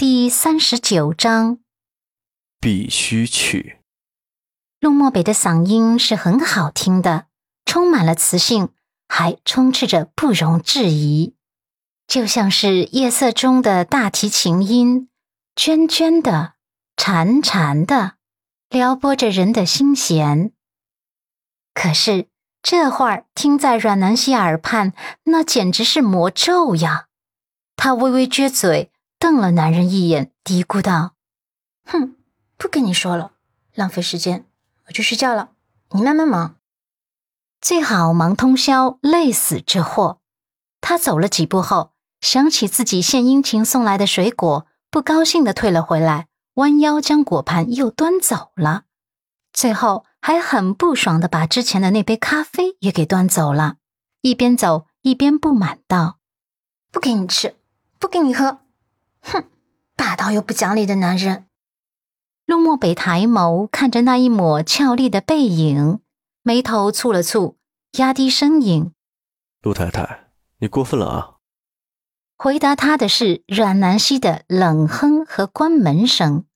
第三十九章，必须去。陆漠北的嗓音是很好听的，充满了磁性，还充斥着不容置疑，就像是夜色中的大提琴音，涓涓的、潺潺的，撩拨着人的心弦。可是这话儿听在阮南希耳畔，那简直是魔咒呀！他微微撅嘴，瞪了男人一眼，嘀咕道：“哼，不跟你说了，浪费时间，我去睡觉了。你慢慢忙，最好忙通宵，累死这货。”他走了几步后，想起自己献殷勤送来的水果，不高兴的退了回来，弯腰将果盘又端走了，最后还很不爽的把之前的那杯咖啡也给端走了，一边走一边不满道：“不给你吃。”不给你喝，哼！霸道又不讲理的男人。陆漠北抬眸看着那一抹俏丽的背影，眉头蹙了蹙，压低声音：“陆太太，你过分了啊！”回答他的是阮南希的冷哼和关门声。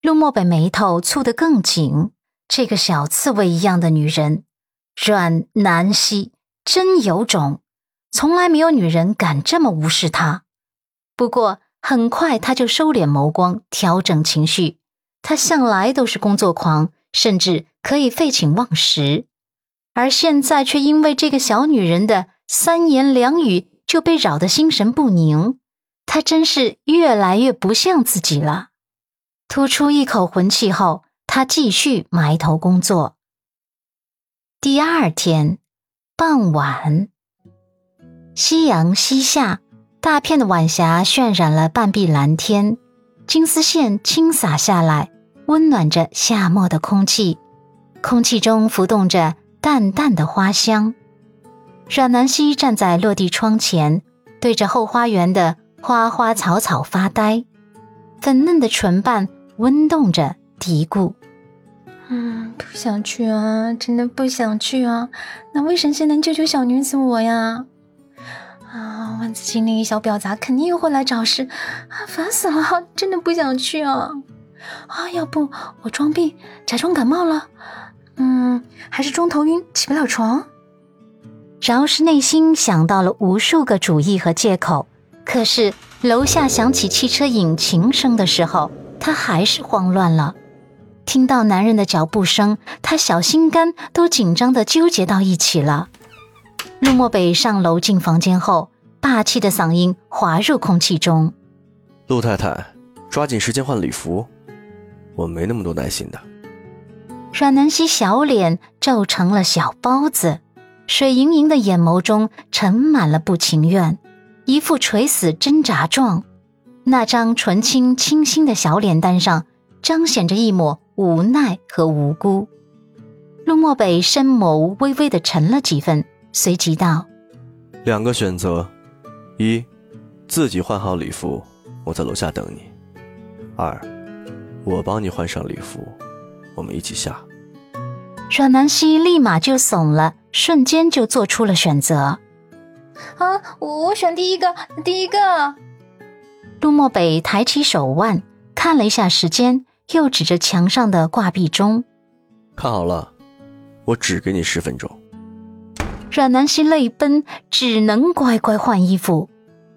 陆漠北眉头蹙得更紧，这个小刺猬一样的女人，阮南希真有种。从来没有女人敢这么无视他。不过很快他就收敛眸光，调整情绪。他向来都是工作狂，甚至可以废寝忘食，而现在却因为这个小女人的三言两语就被扰得心神不宁。他真是越来越不像自己了。吐出一口浑气后，他继续埋头工作。第二天傍晚。夕阳西下，大片的晚霞渲染了半壁蓝天，金丝线轻洒下来，温暖着夏末的空气。空气中浮动着淡淡的花香。阮南希站在落地窗前，对着后花园的花花草草发呆，粉嫩的唇瓣温动着，嘀咕：“嗯，不想去啊，真的不想去啊。哪位神仙能救救小女子我呀？”啊，万子清那个小婊砸肯定又会来找事，啊，烦死了！真的不想去啊！啊，要不我装病，假装感冒了？嗯，还是装头晕，起不了床。饶是内心想到了无数个主意和借口，可是楼下响起汽车引擎声的时候，他还是慌乱了。听到男人的脚步声，他小心肝都紧张的纠结到一起了。陆漠北上楼进房间后，霸气的嗓音滑入空气中：“陆太太，抓紧时间换礼服，我没那么多耐心的。”阮南希小脸皱成了小包子，水盈盈的眼眸中盛满了不情愿，一副垂死挣扎状。那张纯青清新的小脸蛋上，彰显着一抹无奈和无辜。陆漠北深眸微微的沉了几分。随即道：“两个选择，一，自己换好礼服，我在楼下等你；二，我帮你换上礼服，我们一起下。”阮南希立马就怂了，瞬间就做出了选择。啊，我选第一个，第一个。陆漠北抬起手腕，看了一下时间，又指着墙上的挂壁钟：“看好了，我只给你十分钟。”阮南希泪奔，只能乖乖换衣服。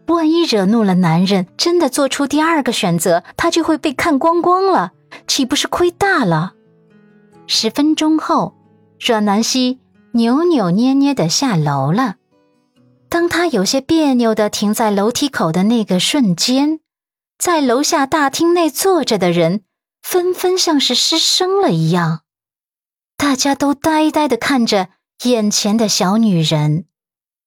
万一惹怒了男人，真的做出第二个选择，她就会被看光光了，岂不是亏大了？十分钟后，阮南希扭扭捏捏的下楼了。当她有些别扭的停在楼梯口的那个瞬间，在楼下大厅内坐着的人纷纷像是失声了一样，大家都呆呆的看着。眼前的小女人。